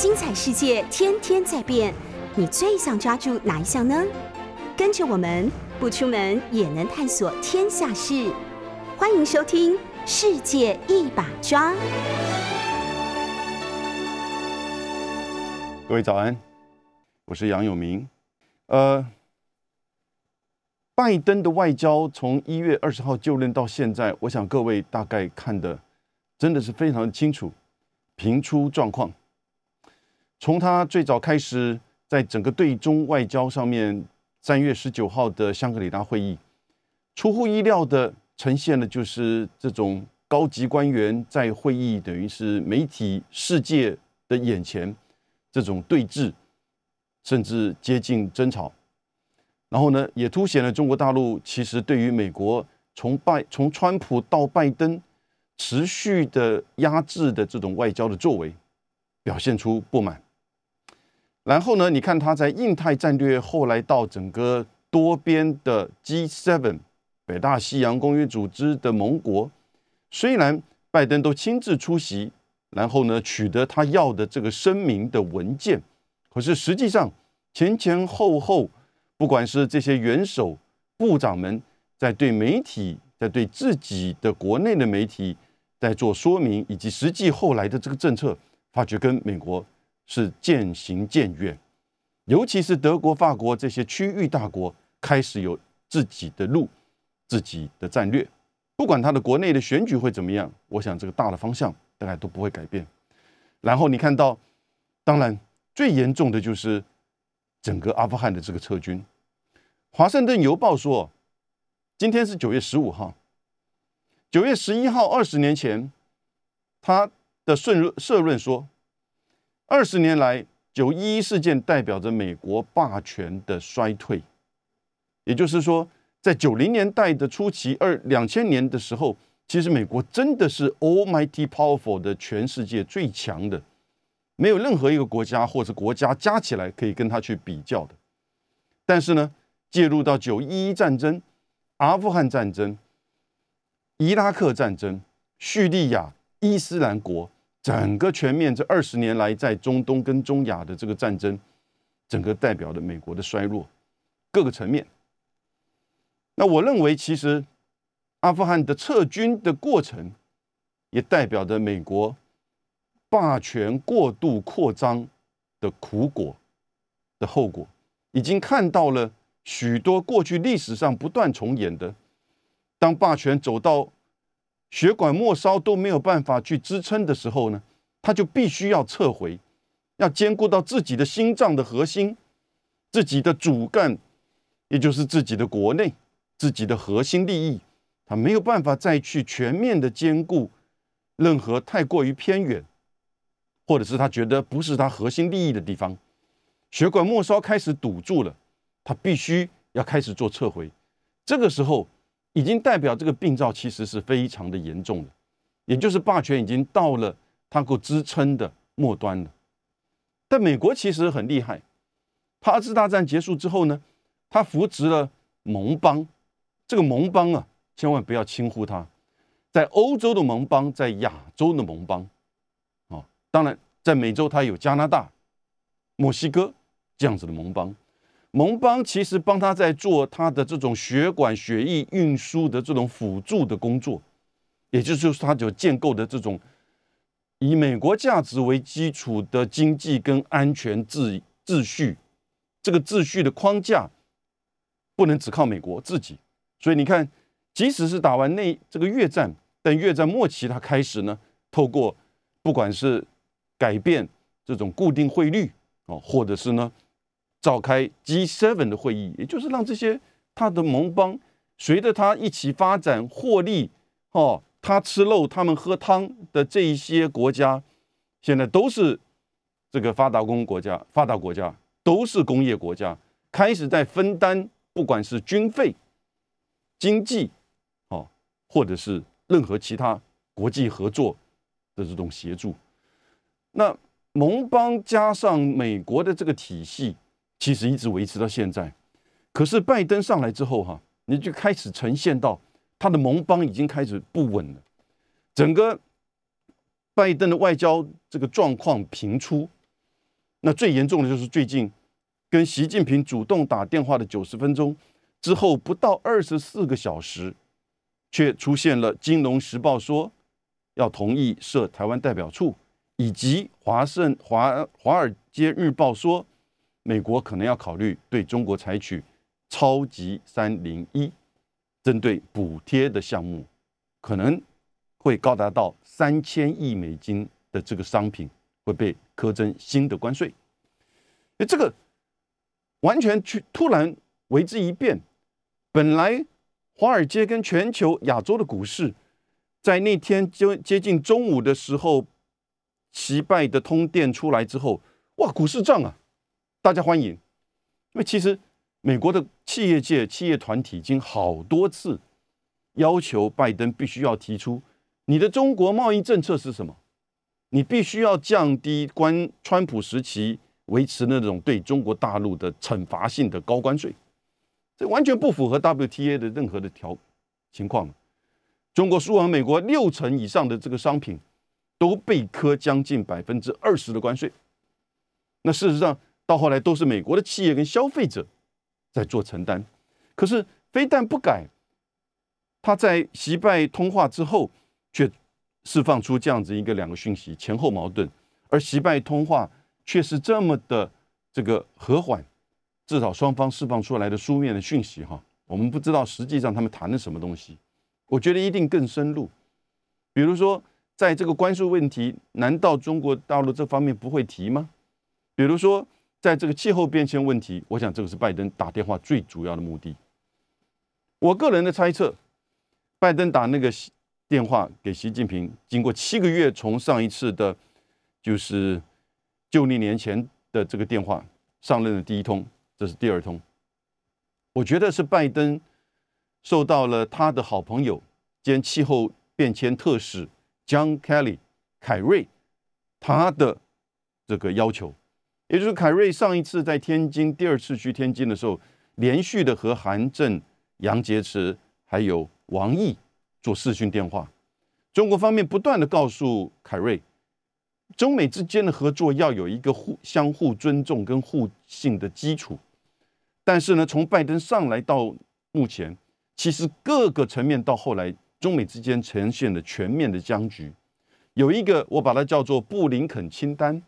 精彩世界天天在变，你最想抓住哪一项呢？跟着我们不出门也能探索天下事，欢迎收听《世界一把抓》。各位早安，我是杨永明。呃，拜登的外交从一月二十号就任到现在，我想各位大概看的真的是非常的清楚，评出状况。从他最早开始，在整个对中外交上面，三月十九号的香格里拉会议，出乎意料的呈现了就是这种高级官员在会议，等于是媒体世界的眼前，这种对峙，甚至接近争吵。然后呢，也凸显了中国大陆其实对于美国从拜从川普到拜登持续的压制的这种外交的作为，表现出不满。然后呢？你看他在印太战略，后来到整个多边的 G7 北大西洋公约组织的盟国，虽然拜登都亲自出席，然后呢取得他要的这个声明的文件，可是实际上前前后后，不管是这些元首部长们在对媒体，在对自己的国内的媒体在做说明，以及实际后来的这个政策，发觉跟美国。是渐行渐远，尤其是德国、法国这些区域大国开始有自己的路、自己的战略。不管他的国内的选举会怎么样，我想这个大的方向大概都不会改变。然后你看到，当然最严重的就是整个阿富汗的这个撤军。《华盛顿邮报》说，今天是九月十五号，九月十一号，二十年前，他的顺社论说。二十年来，九一一事件代表着美国霸权的衰退。也就是说，在九零年代的初期，二两千年的时候，其实美国真的是 Almighty Powerful 的全世界最强的，没有任何一个国家或者国家加起来可以跟他去比较的。但是呢，介入到九一一战争、阿富汗战争、伊拉克战争、叙利亚、伊斯兰国。整个全面这二十年来，在中东跟中亚的这个战争，整个代表的美国的衰弱，各个层面。那我认为，其实阿富汗的撤军的过程，也代表着美国霸权过度扩张的苦果的后果，已经看到了许多过去历史上不断重演的，当霸权走到。血管末梢都没有办法去支撑的时候呢，他就必须要撤回，要兼顾到自己的心脏的核心，自己的主干，也就是自己的国内自己的核心利益，他没有办法再去全面的兼顾任何太过于偏远，或者是他觉得不是他核心利益的地方，血管末梢开始堵住了，他必须要开始做撤回，这个时候。已经代表这个病灶其实是非常的严重的，也就是霸权已经到了它够支撑的末端了。但美国其实很厉害，它二次大战结束之后呢，它扶植了盟邦。这个盟邦啊，千万不要轻忽它，在欧洲的盟邦，在亚洲的盟邦，啊，当然在美洲它有加拿大、墨西哥这样子的盟邦。盟邦其实帮他在做他的这种血管血液运输的这种辅助的工作，也就是他就建构的这种以美国价值为基础的经济跟安全秩秩序，这个秩序的框架不能只靠美国自己。所以你看，即使是打完那这个越战，但越战末期他开始呢，透过不管是改变这种固定汇率哦，或者是呢。召开 G7 的会议，也就是让这些他的盟邦随着他一起发展获利，哦，他吃肉，他们喝汤的这一些国家，现在都是这个发达工国家、发达国家，都是工业国家，开始在分担，不管是军费、经济，哦，或者是任何其他国际合作的这种协助。那盟邦加上美国的这个体系。其实一直维持到现在，可是拜登上来之后，哈，你就开始呈现到他的盟邦已经开始不稳了。整个拜登的外交这个状况频出，那最严重的就是最近跟习近平主动打电话的九十分钟之后，不到二十四个小时，却出现了《金融时报》说要同意设台湾代表处，以及《华盛华华尔街日报》说美国可能要考虑对中国采取超级三零一，针对补贴的项目，可能会高达到三千亿美金的这个商品。会被苛征新的关税，哎，这个完全去突然为之一变。本来华尔街跟全球亚洲的股市，在那天就接近中午的时候，奇拜的通电出来之后，哇，股市涨啊，大家欢迎。因为其实美国的企业界、企业团体已经好多次要求拜登必须要提出你的中国贸易政策是什么。你必须要降低关川普时期维持那种对中国大陆的惩罚性的高关税，这完全不符合 WTA 的任何的条情况。中国输往美国六成以上的这个商品都被科将近百分之二十的关税。那事实上到后来都是美国的企业跟消费者在做承担。可是非但不改，他在习拜通话之后却。释放出这样子一个两个讯息，前后矛盾，而习拜通话却是这么的这个和缓，至少双方释放出来的书面的讯息哈，我们不知道实际上他们谈的什么东西，我觉得一定更深入。比如说，在这个关税问题，难道中国大陆这方面不会提吗？比如说，在这个气候变迁问题，我想这个是拜登打电话最主要的目的。我个人的猜测，拜登打那个。电话给习近平，经过七个月，从上一次的，就是就历年前的这个电话上任的第一通，这是第二通。我觉得是拜登受到了他的好朋友兼气候变迁特使 John Kelly 凯瑞他的这个要求，也就是凯瑞上一次在天津第二次去天津的时候，连续的和韩正、杨洁篪还有王毅。做视讯电话，中国方面不断的告诉凯瑞，中美之间的合作要有一个互相互尊重跟互信的基础。但是呢，从拜登上来到目前，其实各个层面到后来，中美之间呈现了全面的僵局。有一个我把它叫做布林肯清单，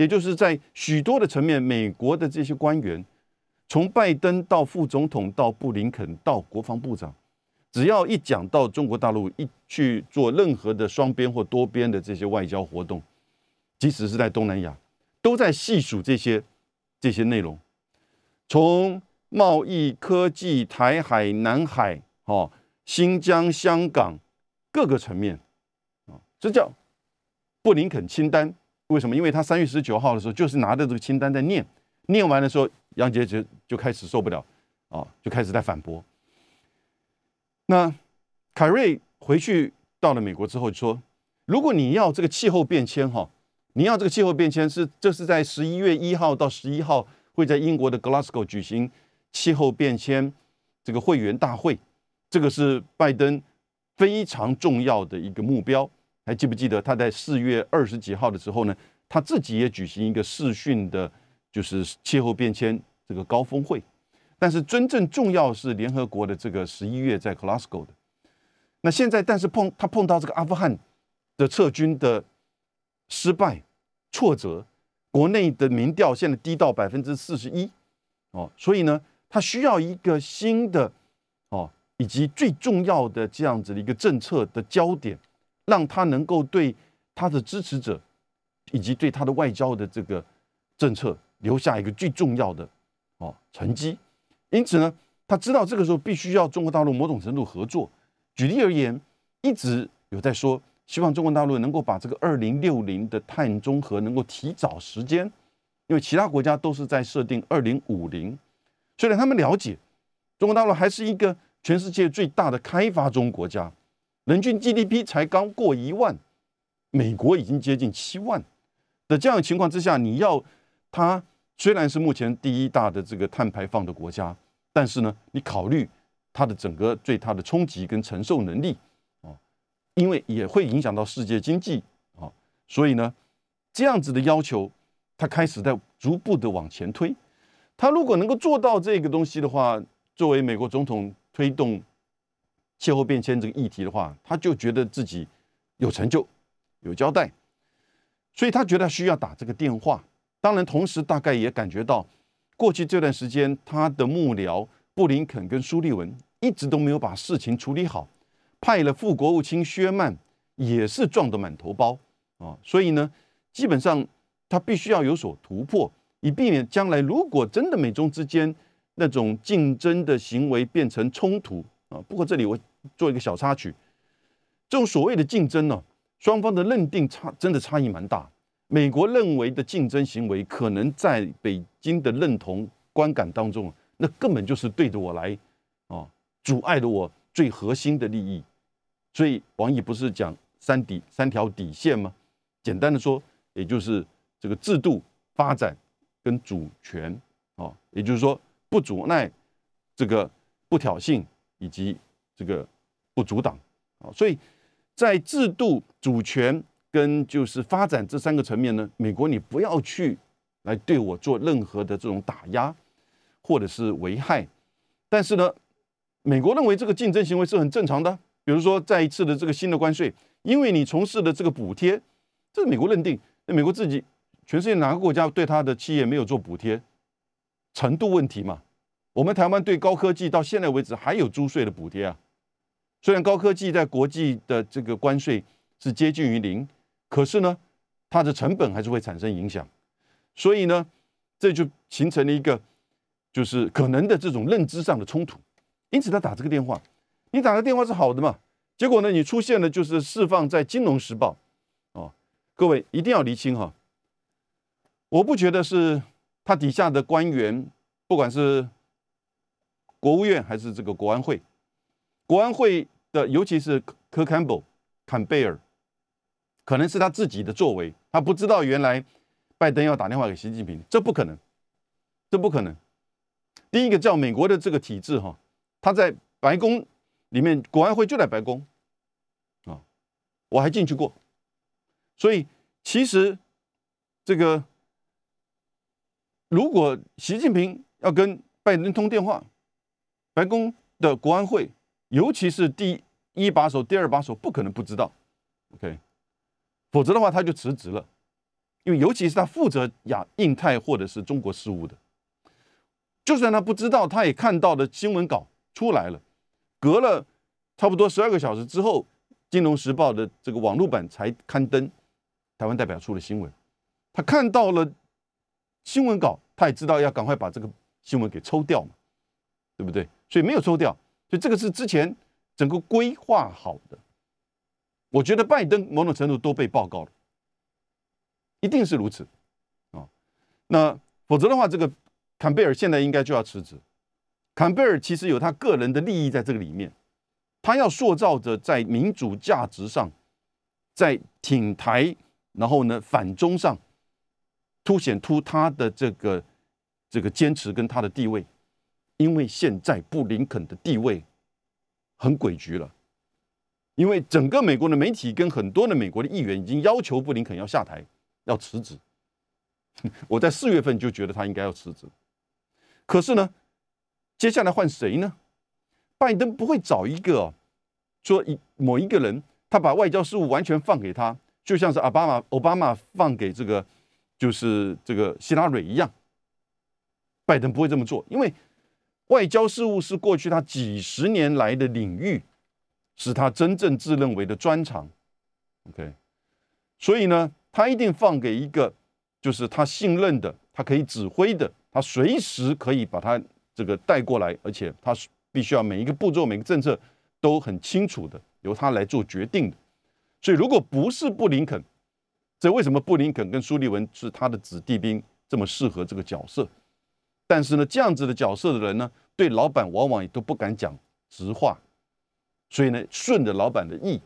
也就是在许多的层面，美国的这些官员，从拜登到副总统到布林肯到国防部长。只要一讲到中国大陆，一去做任何的双边或多边的这些外交活动，即使是在东南亚，都在细数这些这些内容，从贸易、科技、台海、南海、哦、新疆、香港各个层面，啊，这叫布林肯清单。为什么？因为他三月十九号的时候，就是拿着这个清单在念，念完的时候，杨洁篪就开始受不了，啊，就开始在反驳。那凯瑞回去到了美国之后说：“如果你要这个气候变迁，哈，你要这个气候变迁是这是在十一月一号到十一号会在英国的 Glasgow 举行气候变迁这个会员大会，这个是拜登非常重要的一个目标。还记不记得他在四月二十几号的时候呢？他自己也举行一个视讯的，就是气候变迁这个高峰会。”但是真正重要是联合国的这个十一月在 Glasgow 的，那现在但是碰他碰到这个阿富汗的撤军的失败挫折，国内的民调现在低到百分之四十一哦，所以呢，他需要一个新的哦，以及最重要的这样子的一个政策的焦点，让他能够对他的支持者以及对他的外交的这个政策留下一个最重要的哦成绩。因此呢，他知道这个时候必须要中国大陆某种程度合作。举例而言，一直有在说，希望中国大陆能够把这个二零六零的碳中和能够提早时间，因为其他国家都是在设定二零五零。虽然他们了解，中国大陆还是一个全世界最大的开发中国家，人均 GDP 才刚过一万，美国已经接近七万的这样的情况之下，你要它。虽然是目前第一大的这个碳排放的国家，但是呢，你考虑它的整个对它的冲击跟承受能力啊，因为也会影响到世界经济啊，所以呢，这样子的要求，他开始在逐步的往前推。他如果能够做到这个东西的话，作为美国总统推动气候变迁这个议题的话，他就觉得自己有成就、有交代，所以他觉得需要打这个电话。当然，同时大概也感觉到过去这段时间他的幕僚布林肯跟苏利文一直都没有把事情处理好，派了副国务卿薛曼也是撞得满头包啊，所以呢，基本上他必须要有所突破。以避免将来如果真的美中之间那种竞争的行为变成冲突啊。不过这里我做一个小插曲，这种所谓的竞争呢，双方的认定差真的差异蛮大。美国认为的竞争行为，可能在北京的认同观感当中，那根本就是对着我来啊，阻碍了我最核心的利益。所以王毅不是讲三底三条底线吗？简单的说，也就是这个制度发展。跟主权啊，也就是说不阻碍这个不挑衅以及这个不阻挡啊，所以在制度、主权跟就是发展这三个层面呢，美国你不要去来对我做任何的这种打压或者是危害，但是呢，美国认为这个竞争行为是很正常的，比如说再一次的这个新的关税，因为你从事的这个补贴，这是美国认定，那美国自己。全世界哪个国家对他的企业没有做补贴？程度问题嘛。我们台湾对高科技到现在为止还有租税的补贴啊。虽然高科技在国际的这个关税是接近于零，可是呢，它的成本还是会产生影响。所以呢，这就形成了一个就是可能的这种认知上的冲突。因此他打这个电话，你打个电话是好的嘛？结果呢，你出现了就是释放在《金融时报》哦，各位一定要厘清哈。我不觉得是他底下的官员，不管是国务院还是这个国安会，国安会的尤其是科坎贝坎贝尔，可能是他自己的作为，他不知道原来拜登要打电话给习近平，这不可能，这不可能。第一个叫美国的这个体制哈，他在白宫里面，国安会就在白宫啊，我还进去过，所以其实这个。如果习近平要跟拜登通电话，白宫的国安会，尤其是第一把手、第二把手，不可能不知道，OK？否则的话，他就辞职了。因为尤其是他负责亚印太或者是中国事务的，就算他不知道，他也看到的新闻稿出来了。隔了差不多十二个小时之后，《金融时报》的这个网络版才刊登台湾代表处的新闻，他看到了。新闻稿，他也知道要赶快把这个新闻给抽掉嘛，对不对？所以没有抽掉，所以这个是之前整个规划好的。我觉得拜登某种程度都被报告了，一定是如此啊。那否则的话，这个坎贝尔现在应该就要辞职。坎贝尔其实有他个人的利益在这个里面，他要塑造着在民主价值上，在挺台，然后呢反中上。凸显出他的这个这个坚持跟他的地位，因为现在布林肯的地位很诡谲了，因为整个美国的媒体跟很多的美国的议员已经要求布林肯要下台，要辞职。我在四月份就觉得他应该要辞职，可是呢，接下来换谁呢？拜登不会找一个说一某一个人，他把外交事务完全放给他，就像是奥巴马奥巴马放给这个。就是这个希拉蕊一样，拜登不会这么做，因为外交事务是过去他几十年来的领域，是他真正自认为的专长。OK，所以呢，他一定放给一个就是他信任的，他可以指挥的，他随时可以把他这个带过来，而且他必须要每一个步骤、每个政策都很清楚的由他来做决定的。所以，如果不是布林肯，这为什么布林肯跟苏利文是他的子弟兵这么适合这个角色？但是呢，这样子的角色的人呢，对老板往往也都不敢讲直话，所以呢，顺着老板的意，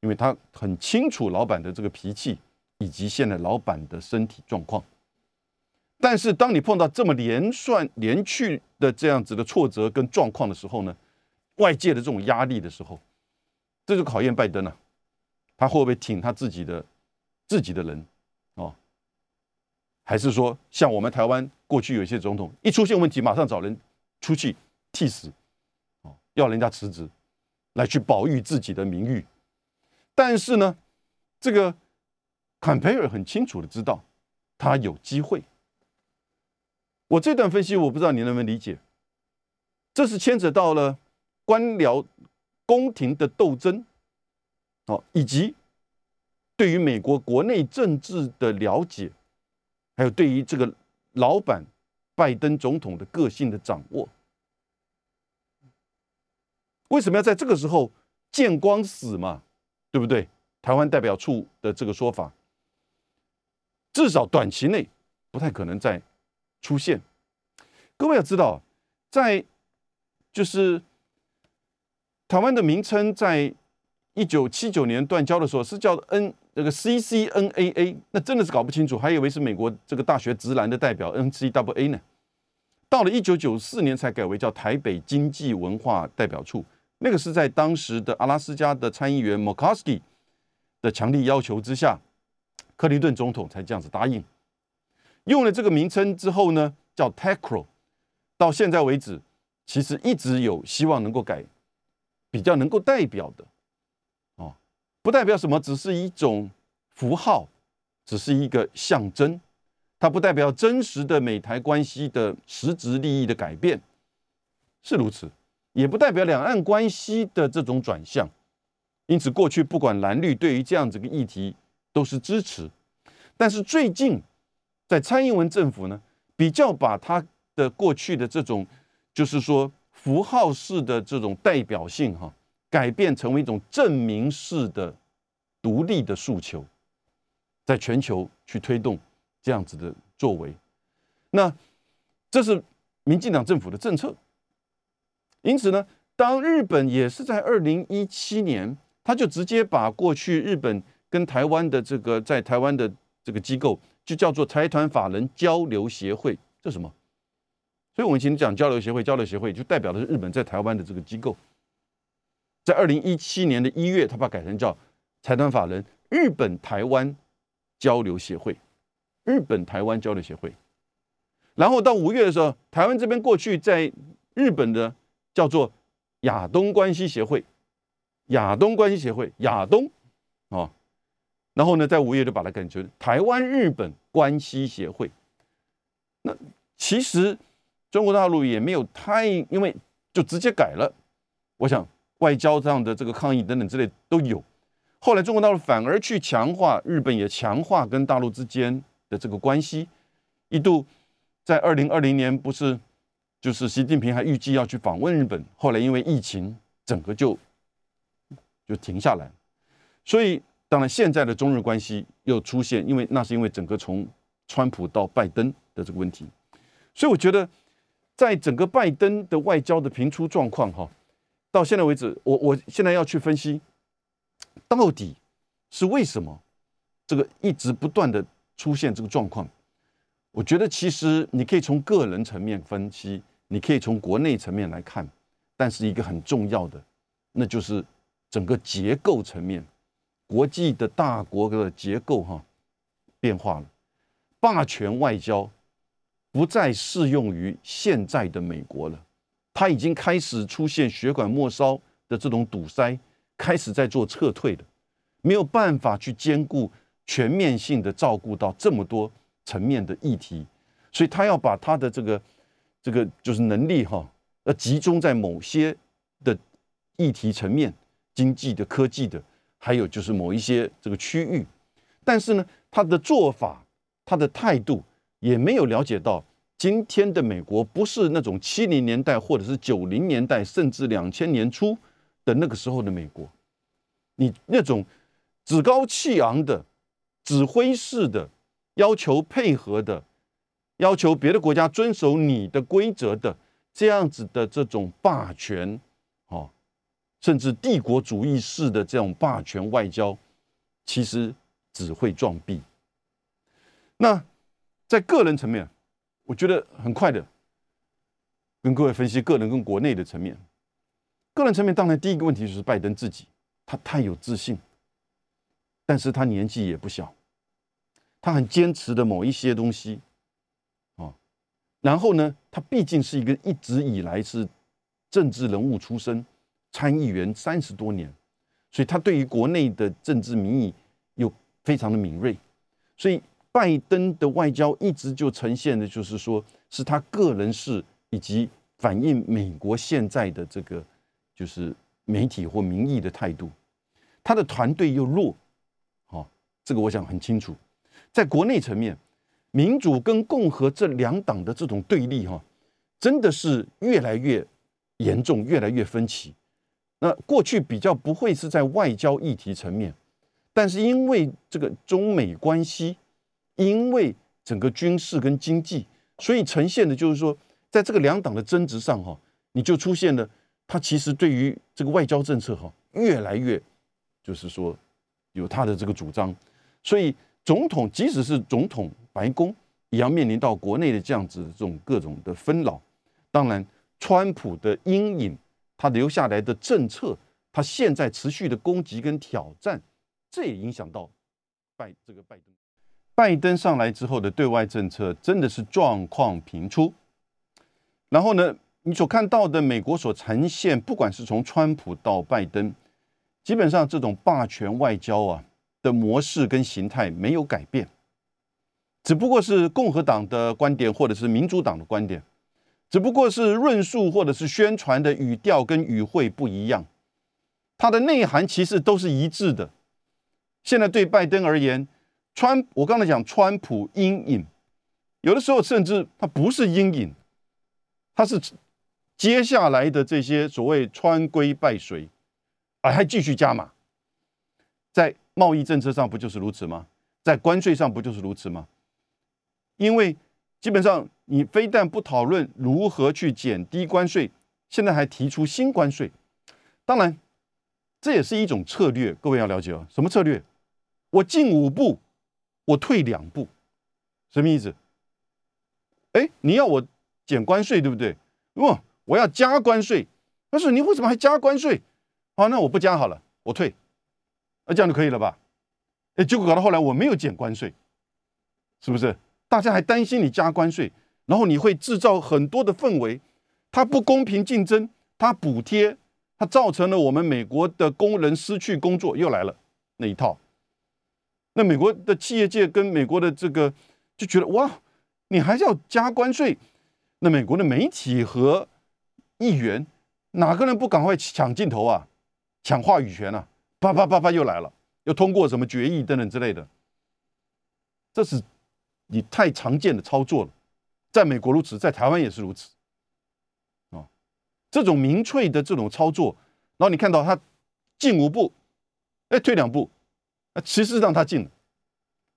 因为他很清楚老板的这个脾气以及现在老板的身体状况。但是当你碰到这么连串连续的这样子的挫折跟状况的时候呢，外界的这种压力的时候，这就考验拜登了，他会不会挺他自己的？自己的人，哦，还是说像我们台湾过去有些总统一出现问题马上找人出去替死，哦，要人家辞职，来去保育自己的名誉。但是呢，这个坎培尔很清楚的知道，他有机会。我这段分析我不知道你能不能理解，这是牵扯到了官僚宫廷的斗争，哦，以及对于美国国内政治的了解。还有对于这个老板拜登总统的个性的掌握，为什么要在这个时候见光死嘛？对不对？台湾代表处的这个说法，至少短期内不太可能再出现。各位要知道，在就是台湾的名称，在一九七九年断交的时候是叫 N。这个 C C N A A，那真的是搞不清楚，还以为是美国这个大学直男的代表 N C W A 呢。到了一九九四年才改为叫台北经济文化代表处，那个是在当时的阿拉斯加的参议员 m c c a s k y 的强力要求之下，克林顿总统才这样子答应。用了这个名称之后呢，叫 TACRO 到现在为止，其实一直有希望能够改，比较能够代表的。不代表什么，只是一种符号，只是一个象征，它不代表真实的美台关系的实质利益的改变，是如此，也不代表两岸关系的这种转向。因此，过去不管蓝绿对于这样子个议题都是支持，但是最近在蔡英文政府呢，比较把他的过去的这种就是说符号式的这种代表性哈。改变成为一种证明式的独立的诉求，在全球去推动这样子的作为，那这是民进党政府的政策。因此呢，当日本也是在二零一七年，他就直接把过去日本跟台湾的这个在台湾的这个机构，就叫做财团法人交流协会，这什么？所以我们以前讲交流协会，交流协会就代表的是日本在台湾的这个机构。在二零一七年的一月，他把改成叫财团法人日本台湾交流协会，日本台湾交流协会。然后到五月的时候，台湾这边过去在日本的叫做亚东关系协会，亚东关系协会，亚东啊。然后呢，在五月就把它改成台湾日本关系协会。那其实中国大陆也没有太，因为就直接改了，我想。外交上的这个抗议等等之类都有，后来中国大陆反而去强化日本，也强化跟大陆之间的这个关系。一度在二零二零年，不是就是习近平还预计要去访问日本，后来因为疫情，整个就就停下来。所以当然现在的中日关系又出现，因为那是因为整个从川普到拜登的这个问题。所以我觉得，在整个拜登的外交的频出状况，哈。到现在为止，我我现在要去分析，到底是为什么这个一直不断的出现这个状况？我觉得其实你可以从个人层面分析，你可以从国内层面来看，但是一个很重要的，那就是整个结构层面，国际的大国的结构哈变化了，霸权外交不再适用于现在的美国了。他已经开始出现血管末梢的这种堵塞，开始在做撤退的，没有办法去兼顾全面性的照顾到这么多层面的议题，所以他要把他的这个这个就是能力哈，要集中在某些的议题层面，经济的、科技的，还有就是某一些这个区域，但是呢，他的做法、他的态度也没有了解到。今天的美国不是那种七零年代或者是九零年代，甚至两千年初的那个时候的美国。你那种趾高气昂的、指挥式的、要求配合的、要求别的国家遵守你的规则的这样子的这种霸权，哦，甚至帝国主义式的这种霸权外交，其实只会撞壁。那在个人层面。我觉得很快的，跟各位分析个人跟国内的层面。个人层面，当然第一个问题就是拜登自己，他太有自信，但是他年纪也不小，他很坚持的某一些东西，啊，然后呢，他毕竟是一个一直以来是政治人物出身，参议员三十多年，所以他对于国内的政治民意又非常的敏锐，所以拜登的外交一直就呈现的就是说是他个人事以及反映美国现在的这个就是媒体或民意的态度，他的团队又弱，好，这个我想很清楚。在国内层面，民主跟共和这两党的这种对立，哈，真的是越来越严重，越来越分歧。那过去比较不会是在外交议题层面，但是因为这个中美关系，因为整个军事跟经济，所以呈现的就是说，在这个两党的争执上，哈，你就出现了，他其实对于这个外交政策，哈，越来越就是说有他的这个主张，所以。总统即使是总统，白宫也要面临到国内的这样子的这种各种的纷扰。当然，川普的阴影，他留下来的政策，他现在持续的攻击跟挑战，这也影响到拜这个拜登。拜登上来之后的对外政策真的是状况频出。然后呢，你所看到的美国所呈现，不管是从川普到拜登，基本上这种霸权外交啊。的模式跟形态没有改变，只不过是共和党的观点或者是民主党的观点，只不过是论述或者是宣传的语调跟语汇不一样，它的内涵其实都是一致的。现在对拜登而言，川我刚才讲川普阴影，有的时候甚至它不是阴影，它是接下来的这些所谓川规败随，而还继续加码，在。贸易政策上不就是如此吗？在关税上不就是如此吗？因为基本上你非但不讨论如何去减低关税，现在还提出新关税。当然，这也是一种策略。各位要了解哦，什么策略？我进五步，我退两步，什么意思？哎，你要我减关税，对不对？不，我要加关税。但是你为什么还加关税？好，那我不加好了，我退。那这样就可以了吧？哎，结果搞到后来我没有减关税，是不是？大家还担心你加关税，然后你会制造很多的氛围，它不公平竞争，它补贴，它造成了我们美国的工人失去工作，又来了那一套。那美国的企业界跟美国的这个就觉得哇，你还是要加关税？那美国的媒体和议员哪个人不赶快抢镜头啊，抢话语权啊？啪啪啪啪又来了，又通过什么决议等等之类的，这是你太常见的操作了，在美国如此，在台湾也是如此，啊，这种民粹的这种操作，然后你看到他进五步，哎退两步，啊其实让他进，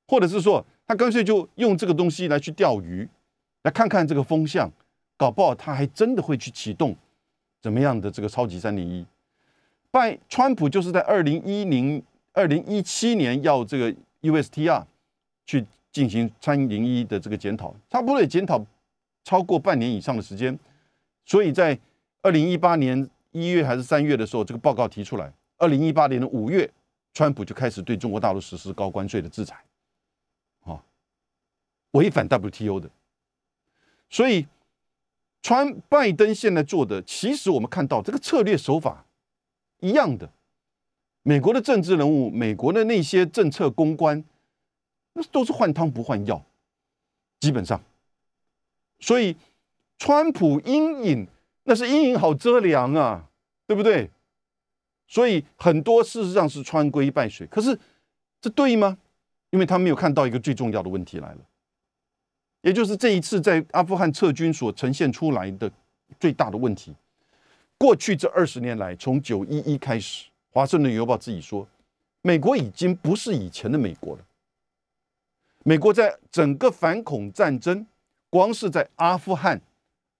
或者是说他干脆就用这个东西来去钓鱼，来看看这个风向，搞不好他还真的会去启动怎么样的这个超级三零一。拜川普就是在二零一零、二零一七年要这个 USTR 去进行参零一的这个检讨，差不多也检讨超过半年以上的时间，所以在二零一八年一月还是三月的时候，这个报告提出来，二零一八年的五月，川普就开始对中国大陆实施高关税的制裁，啊，违反 WTO 的，所以川拜登现在做的，其实我们看到这个策略手法。一样的，美国的政治人物，美国的那些政策公关，那都是换汤不换药，基本上。所以，川普阴影那是阴影好遮凉啊，对不对？所以很多事实上是穿规败水。可是这对吗？因为他没有看到一个最重要的问题来了，也就是这一次在阿富汗撤军所呈现出来的最大的问题。过去这二十年来，从九一一开始，《华盛顿邮报》自己说，美国已经不是以前的美国了。美国在整个反恐战争，光是在阿富汗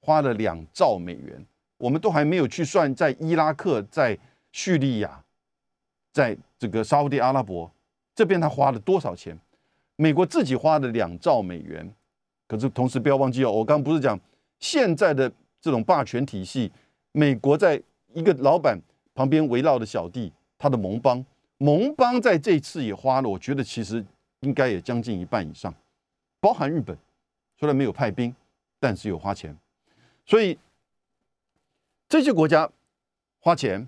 花了两兆美元，我们都还没有去算在伊拉克、在叙利亚、在这个沙地阿拉伯这边，他花了多少钱？美国自己花了两兆美元，可是同时不要忘记哦，我刚刚不是讲现在的这种霸权体系。美国在一个老板旁边围绕的小弟，他的盟邦，盟邦在这次也花了，我觉得其实应该也将近一半以上，包含日本，虽然没有派兵，但是有花钱，所以这些国家花钱，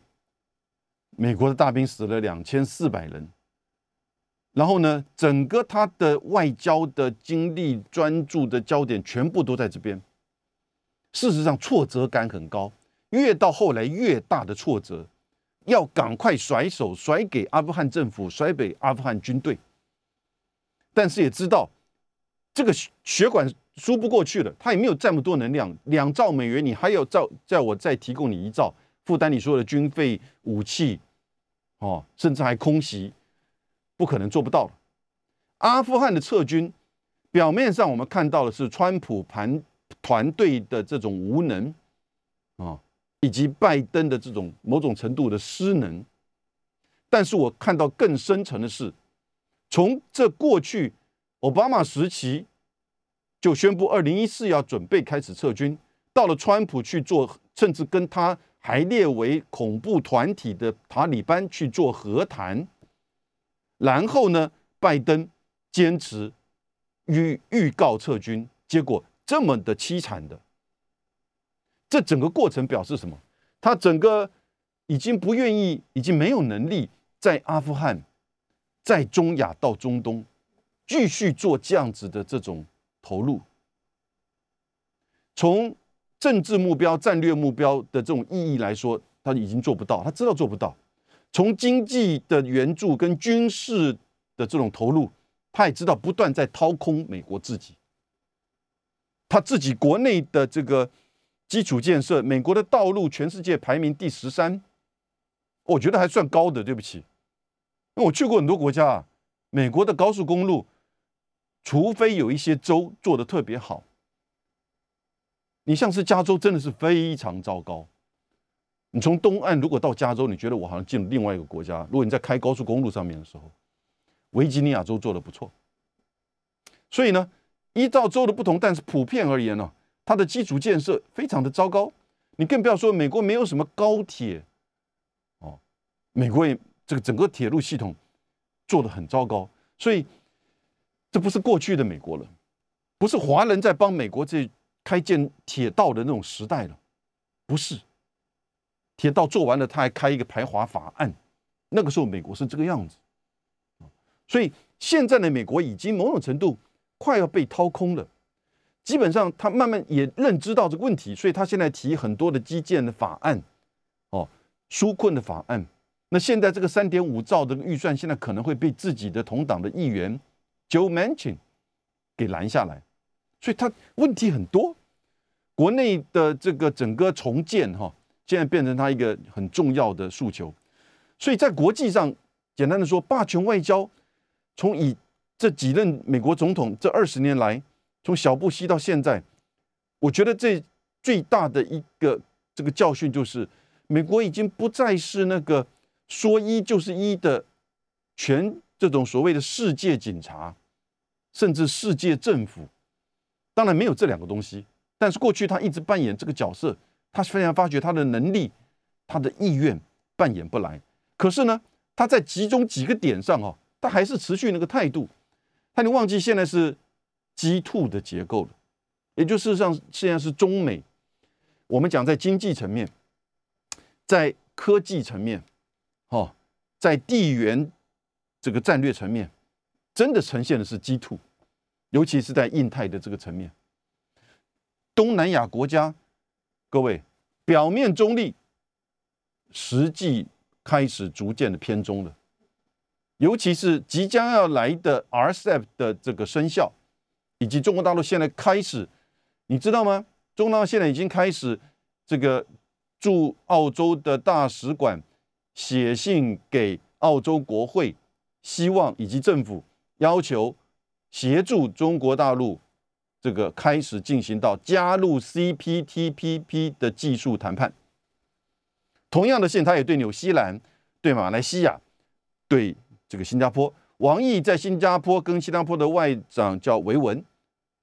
美国的大兵死了两千四百人，然后呢，整个他的外交的精力、专注的焦点全部都在这边。事实上，挫折感很高，越到后来越大的挫折，要赶快甩手，甩给阿富汗政府，甩给阿富汗军队。但是也知道这个血管输不过去了，他也没有这么多能量，两兆美元，你还要照叫我再提供你一兆，负担你所有的军费、武器，哦，甚至还空袭，不可能做不到。阿富汗的撤军，表面上我们看到的是川普盘。团队的这种无能啊，以及拜登的这种某种程度的失能，但是我看到更深层的是，从这过去奥巴马时期就宣布二零一四要准备开始撤军，到了川普去做，甚至跟他还列为恐怖团体的塔利班去做和谈，然后呢，拜登坚持预预告撤军，结果。这么的凄惨的，这整个过程表示什么？他整个已经不愿意，已经没有能力在阿富汗、在中亚到中东继续做这样子的这种投入。从政治目标、战略目标的这种意义来说，他已经做不到，他知道做不到。从经济的援助跟军事的这种投入，他也知道不断在掏空美国自己。他自己国内的这个基础建设，美国的道路全世界排名第十三，我觉得还算高的。对不起，因为我去过很多国家啊，美国的高速公路，除非有一些州做的特别好，你像是加州真的是非常糟糕。你从东岸如果到加州，你觉得我好像进入另外一个国家。如果你在开高速公路上面的时候，维吉尼亚州做的不错，所以呢。依照州的不同，但是普遍而言呢，它的基础建设非常的糟糕。你更不要说美国没有什么高铁，哦，美国也这个整个铁路系统做的很糟糕。所以这不是过去的美国了，不是华人在帮美国这开建铁道的那种时代了，不是。铁道做完了，他还开一个排华法案，那个时候美国是这个样子。所以现在的美国已经某种程度。快要被掏空了，基本上他慢慢也认知到这个问题，所以他现在提很多的基建的法案，哦，纾困的法案。那现在这个三点五兆的预算，现在可能会被自己的同党的议员 Joe Manchin 给拦下来，所以他问题很多。国内的这个整个重建哈，现在变成他一个很重要的诉求。所以在国际上，简单的说，霸权外交从以。这几任美国总统这二十年来，从小布希到现在，我觉得这最大的一个这个教训就是，美国已经不再是那个说一就是一的全这种所谓的世界警察，甚至世界政府。当然没有这两个东西，但是过去他一直扮演这个角色，他非常发觉他的能力、他的意愿扮演不来。可是呢，他在集中几个点上哦，他还是持续那个态度。他你忘记现在是 G two 的结构了，也就事实上现在是中美。我们讲在经济层面，在科技层面，哦，在地缘这个战略层面，真的呈现的是 G two，尤其是在印太的这个层面。东南亚国家，各位表面中立，实际开始逐渐的偏中了。尤其是即将要来的 RCEP 的这个生效，以及中国大陆现在开始，你知道吗？中大陆现在已经开始这个驻澳洲的大使馆写信给澳洲国会，希望以及政府要求协助中国大陆这个开始进行到加入 CPTPP 的技术谈判。同样的信，他也对纽西兰、对马来西亚、对。这个新加坡，王毅在新加坡跟新加坡的外长叫维文，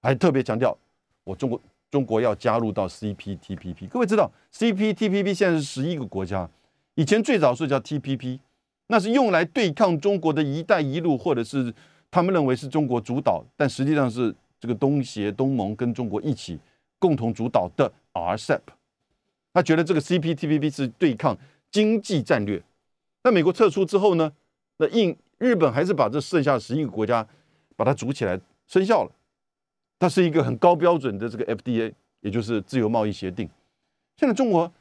还特别强调，我中国中国要加入到 CPTPP。各位知道，CPTPP 现在是十一个国家，以前最早是叫 TPP，那是用来对抗中国的一带一路或者是他们认为是中国主导，但实际上是这个东协、东盟跟中国一起共同主导的 RCEP。他觉得这个 CPTPP 是对抗经济战略。那美国撤出之后呢？那印日本还是把这剩下十一个国家把它组起来生效了。它是一个很高标准的这个 FDA，也就是自由贸易协定。现在中国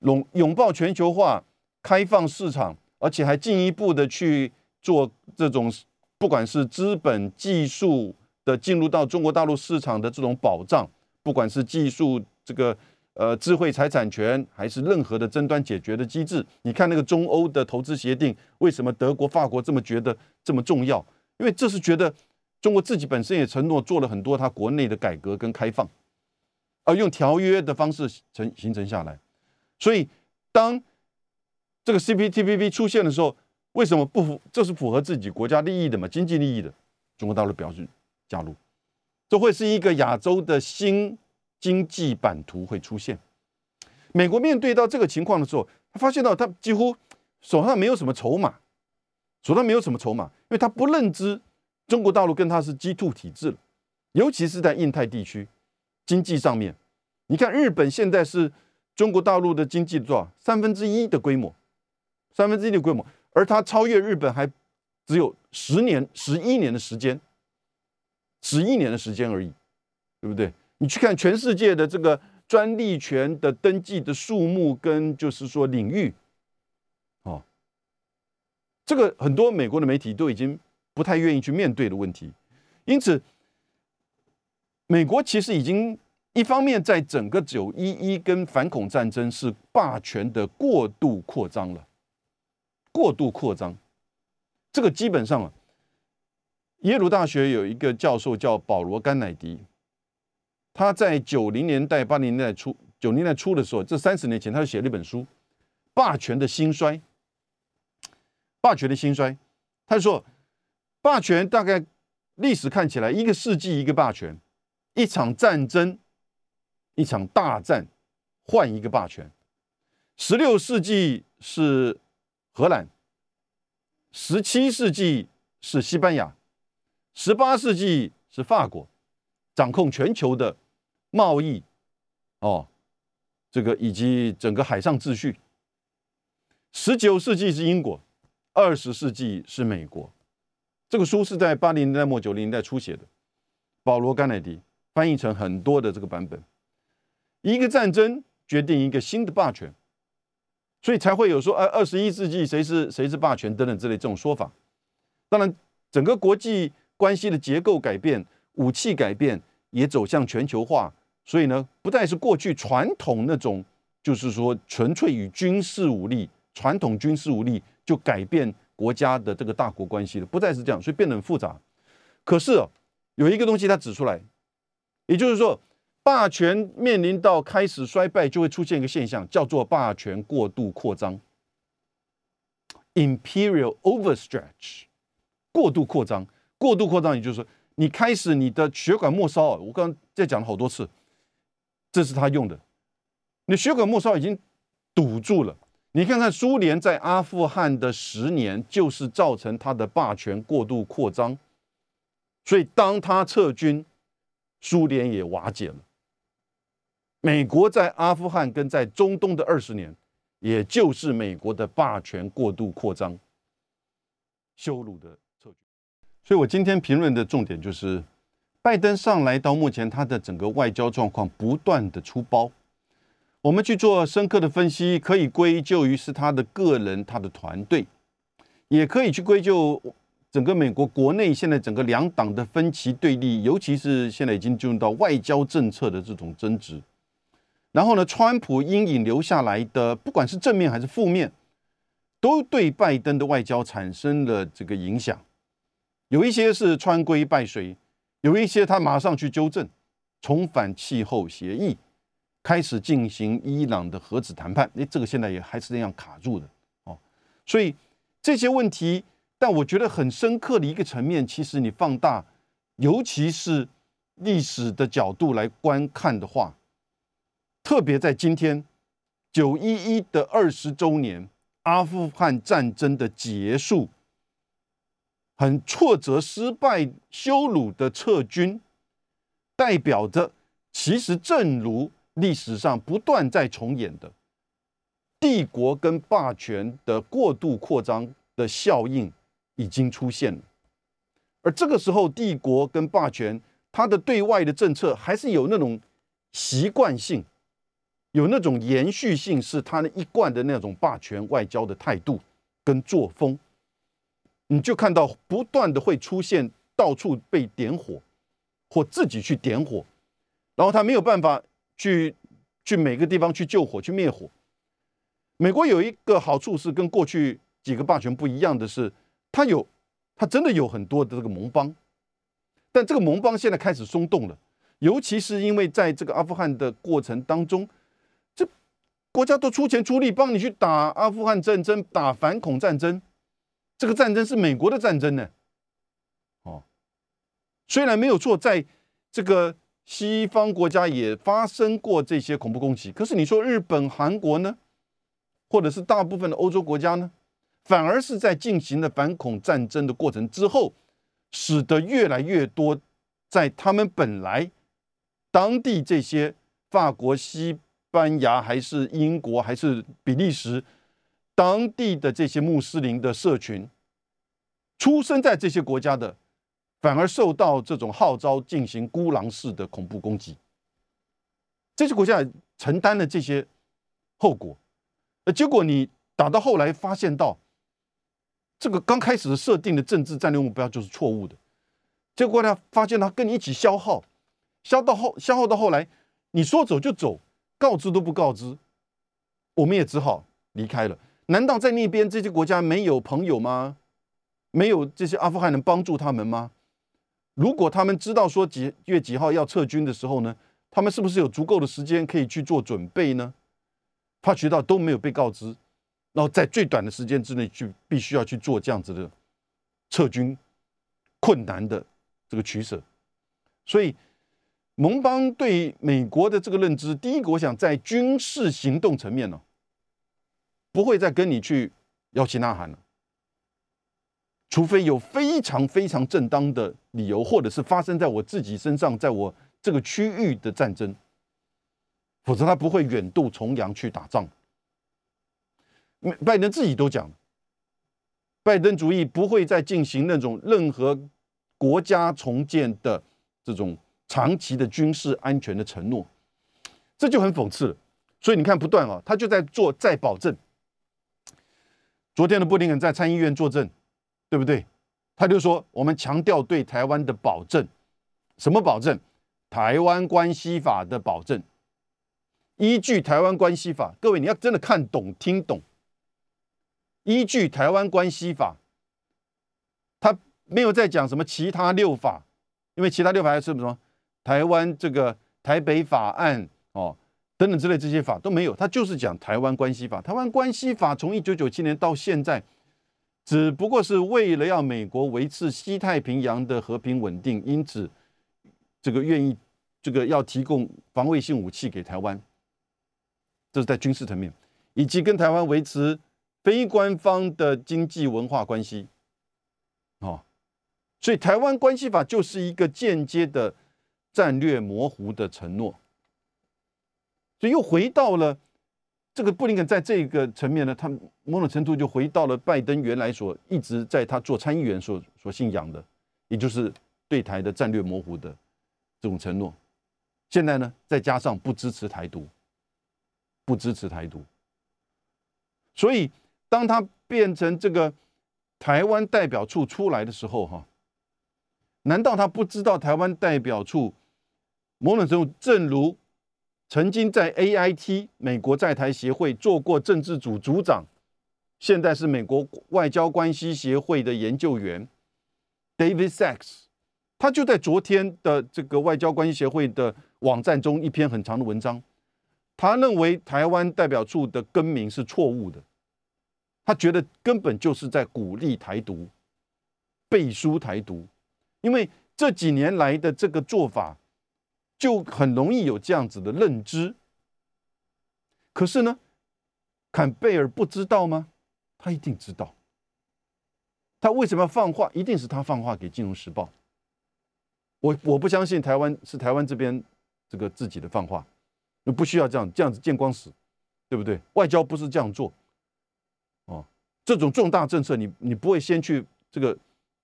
拥拥抱全球化、开放市场，而且还进一步的去做这种不管是资本、技术的进入到中国大陆市场的这种保障，不管是技术这个。呃，智慧财产权还是任何的争端解决的机制？你看那个中欧的投资协定，为什么德国、法国这么觉得这么重要？因为这是觉得中国自己本身也承诺做了很多它国内的改革跟开放，而用条约的方式成形成下来。所以当这个 CPTPP 出现的时候，为什么不符？这是符合自己国家利益的嘛？经济利益的，中国大陆表示加入，这会是一个亚洲的新。经济版图会出现。美国面对到这个情况的时候，他发现到他几乎手上没有什么筹码，手上没有什么筹码，因为他不认知中国大陆跟他是 G two 体制了，尤其是在印太地区经济上面。你看日本现在是中国大陆的经济多少三分之一的规模，三分之一的规模，而它超越日本还只有十年、十一年的时间，十一年的时间而已，对不对？你去看全世界的这个专利权的登记的数目跟就是说领域，哦，这个很多美国的媒体都已经不太愿意去面对的问题，因此，美国其实已经一方面在整个九一一跟反恐战争是霸权的过度扩张了，过度扩张，这个基本上啊，耶鲁大学有一个教授叫保罗甘乃迪。他在九零年代、八零年代初、九零年代初的时候，这三十年前，他就写了一本书《霸权的兴衰》。霸权的兴衰，他说，霸权大概历史看起来，一个世纪一个霸权，一场战争，一场大战，换一个霸权。十六世纪是荷兰，十七世纪是西班牙，十八世纪是法国，掌控全球的。贸易，哦，这个以及整个海上秩序。十九世纪是英国，二十世纪是美国。这个书是在八零年代末九零年代初写的，保罗·甘乃迪翻译成很多的这个版本。一个战争决定一个新的霸权，所以才会有说，呃，二十一世纪谁是谁是霸权等等之类这种说法。当然，整个国际关系的结构改变，武器改变，也走向全球化。所以呢，不再是过去传统那种，就是说纯粹以军事武力、传统军事武力就改变国家的这个大国关系了，不再是这样，所以变得很复杂。可是有一个东西他指出来，也就是说，霸权面临到开始衰败，就会出现一个现象，叫做霸权过度扩张 （imperial overstretch）。过度扩张，过度扩张，也就是说，你开始你的血管末梢，我刚刚在讲了好多次。这是他用的，你血管末梢已经堵住了。你看看苏联在阿富汗的十年，就是造成他的霸权过度扩张。所以当他撤军，苏联也瓦解了。美国在阿富汗跟在中东的二十年，也就是美国的霸权过度扩张、羞辱的策略。所以我今天评论的重点就是。拜登上来到目前，他的整个外交状况不断的出包，我们去做深刻的分析，可以归咎于是他的个人、他的团队，也可以去归咎整个美国国内现在整个两党的分歧对立，尤其是现在已经进入到外交政策的这种争执。然后呢，川普阴影留下来的，不管是正面还是负面，都对拜登的外交产生了这个影响，有一些是川规败随。有一些他马上去纠正，重返气候协议，开始进行伊朗的核子谈判。诶，这个现在也还是那样卡住的哦。所以这些问题，但我觉得很深刻的一个层面，其实你放大，尤其是历史的角度来观看的话，特别在今天九一一的二十周年，阿富汗战争的结束，很挫折、失败、羞辱的撤军，代表着其实正如历史上不断在重演的，帝国跟霸权的过度扩张的效应已经出现了。而这个时候，帝国跟霸权它的对外的政策还是有那种习惯性，有那种延续性，是他的一贯的那种霸权外交的态度跟作风。你就看到不断的会出现到处被点火，或自己去点火，然后他没有办法去去每个地方去救火、去灭火。美国有一个好处是跟过去几个霸权不一样的是，它有它真的有很多的这个盟邦，但这个盟邦现在开始松动了，尤其是因为在这个阿富汗的过程当中，国家都出钱出力帮你去打阿富汗战争、打反恐战争。这个战争是美国的战争呢，哦，虽然没有错，在这个西方国家也发生过这些恐怖攻击，可是你说日本、韩国呢，或者是大部分的欧洲国家呢，反而是在进行了反恐战争的过程之后，使得越来越多在他们本来当地这些法国、西西班牙还是英国还是比利时。当地的这些穆斯林的社群，出生在这些国家的，反而受到这种号召进行孤狼式的恐怖攻击。这些国家承担了这些后果，呃，结果你打到后来发现到，这个刚开始设定的政治战略目标就是错误的。结果呢，发现他跟你一起消耗，消到后消耗到后来，你说走就走，告知都不告知，我们也只好离开了。难道在那边这些国家没有朋友吗？没有这些阿富汗人帮助他们吗？如果他们知道说几月几号要撤军的时候呢，他们是不是有足够的时间可以去做准备呢？发觉到都没有被告知，然后在最短的时间之内去必须要去做这样子的撤军困难的这个取舍，所以盟邦对美国的这个认知，第一个我想在军事行动层面呢。不会再跟你去摇旗呐喊了，除非有非常非常正当的理由，或者是发生在我自己身上，在我这个区域的战争，否则他不会远渡重洋去打仗。拜登自己都讲，拜登主义不会再进行那种任何国家重建的这种长期的军事安全的承诺，这就很讽刺了。所以你看，不断啊，他就在做再保证。昨天的布林肯在参议院作证，对不对？他就说：“我们强调对台湾的保证，什么保证？台湾关系法的保证。依据台湾关系法，各位你要真的看懂、听懂。依据台湾关系法，他没有在讲什么其他六法，因为其他六法是什么？台湾这个台北法案哦。”等等之类这些法都没有，他就是讲台湾关系法。台湾关系法从一九九七年到现在，只不过是为了要美国维持西太平洋的和平稳定，因此这个愿意这个要提供防卫性武器给台湾，这是在军事层面，以及跟台湾维持非官方的经济文化关系。哦，所以台湾关系法就是一个间接的战略模糊的承诺。所以又回到了这个布林肯在这个层面呢，他某种程度就回到了拜登原来所一直在他做参议员所所信仰的，也就是对台的战略模糊的这种承诺。现在呢，再加上不支持台独，不支持台独，所以当他变成这个台湾代表处出来的时候，哈，难道他不知道台湾代表处某种程度正如？曾经在 A I T 美国在台协会做过政治组组长，现在是美国外交关系协会的研究员 David Sachs，他就在昨天的这个外交关系协会的网站中一篇很长的文章，他认为台湾代表处的更名是错误的，他觉得根本就是在鼓励台独、背书台独，因为这几年来的这个做法。就很容易有这样子的认知，可是呢，坎贝尔不知道吗？他一定知道，他为什么要放话？一定是他放话给《金融时报》。我我不相信台湾是台湾这边这个自己的放话，那不需要这样这样子见光死，对不对？外交不是这样做，哦，这种重大政策你你不会先去这个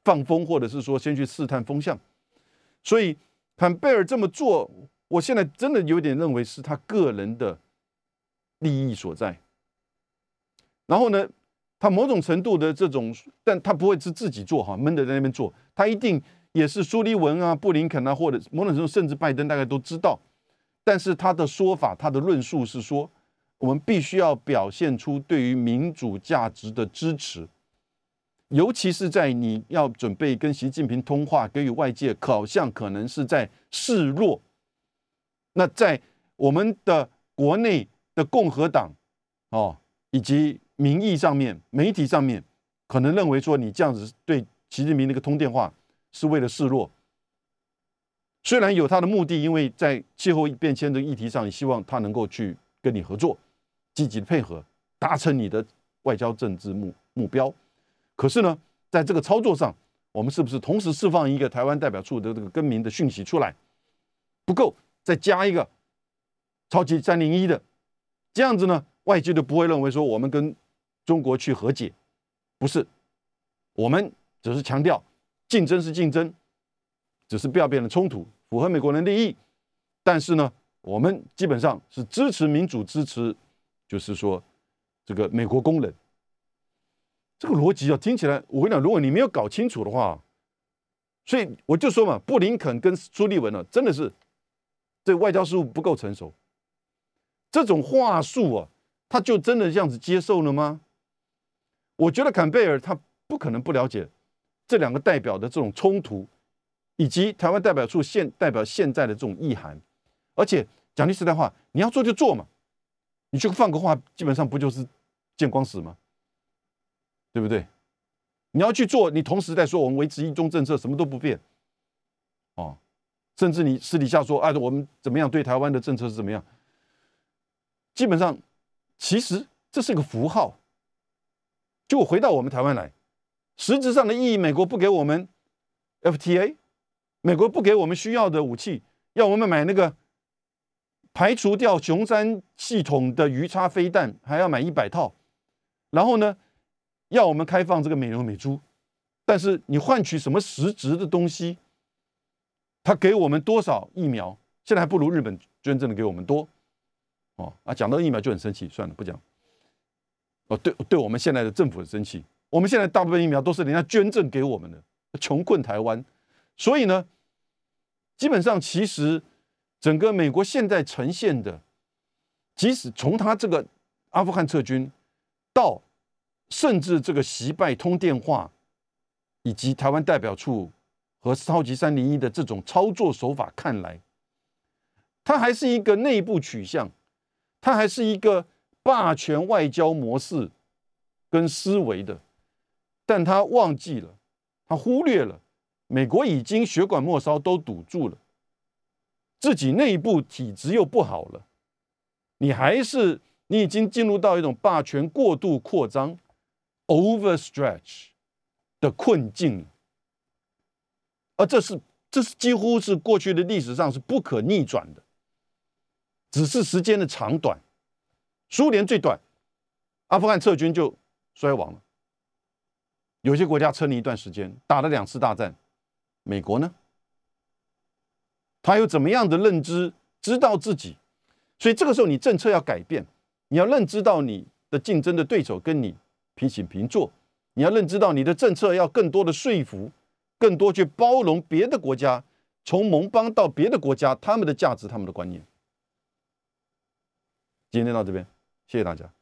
放风，或者是说先去试探风向，所以坎贝尔这么做，我现在真的有点认为是他个人的利益所在。然后呢，他某种程度的这种，但他不会是自己做哈，闷的在那边做，他一定也是苏利文啊、布林肯啊，或者某种程度甚至拜登大概都知道。但是他的说法，他的论述是说，我们必须要表现出对于民主价值的支持，尤其是在你要准备跟习近平通话，给予外界好像可能是在示弱。那在我们的国内的共和党哦，以及民意上面，媒体上面可能认为说你这样子对习近平那个通电话是为了示弱，虽然有他的目的，因为在气候变迁的议题上，你希望他能够去跟你合作，积极的配合，达成你的外交政治目目标。可是呢，在这个操作上，我们是不是同时释放一个台湾代表处的这个更名的讯息出来不够，再加一个超级三零一的这样子呢？外界就不会认为说我们跟中国去和解，不是，我们只是强调竞争是竞争，只是不要变成冲突，符合美国人利益。但是呢，我们基本上是支持民主，支持就是说这个美国工人。这个逻辑啊，听起来我跟你讲，如果你没有搞清楚的话，所以我就说嘛，布林肯跟朱立文呢，真的是这外交事务不够成熟，这种话术啊。他就真的这样子接受了吗？我觉得坎贝尔他不可能不了解这两个代表的这种冲突，以及台湾代表处现代表现在的这种意涵。而且讲句实在话，你要做就做嘛，你去放个话，基本上不就是见光死吗？对不对？你要去做，你同时在说我们维持一中政策，什么都不变，哦，甚至你私底下说，哎，我们怎么样对台湾的政策是怎么样，基本上。其实这是个符号，就回到我们台湾来，实质上的意义，美国不给我们 FTA，美国不给我们需要的武器，要我们买那个排除掉雄山系统的鱼叉飞弹，还要买一百套，然后呢，要我们开放这个美牛美猪，但是你换取什么实质的东西？他给我们多少疫苗？现在还不如日本捐赠的给我们多。哦啊，讲到疫苗就很生气，算了，不讲。哦，对，对我们现在的政府很生气。我们现在大部分疫苗都是人家捐赠给我们的，穷困台湾。所以呢，基本上其实整个美国现在呈现的，即使从他这个阿富汗撤军，到甚至这个习拜通电话，以及台湾代表处和超级三零一的这种操作手法看来，它还是一个内部取向。它还是一个霸权外交模式跟思维的，但他忘记了，他忽略了，美国已经血管末梢都堵住了，自己内部体质又不好了，你还是你已经进入到一种霸权过度扩张 （overstretch） 的困境，而这是这是几乎是过去的历史上是不可逆转的。只是时间的长短，苏联最短，阿富汗撤军就衰亡了。有些国家撑了一段时间，打了两次大战。美国呢？他有怎么样的认知？知道自己，所以这个时候你政策要改变，你要认知到你的竞争的对手跟你平起平坐，你要认知到你的政策要更多的说服，更多去包容别的国家，从盟邦到别的国家，他们的价值、他们的观念。今天到这边，谢谢大家。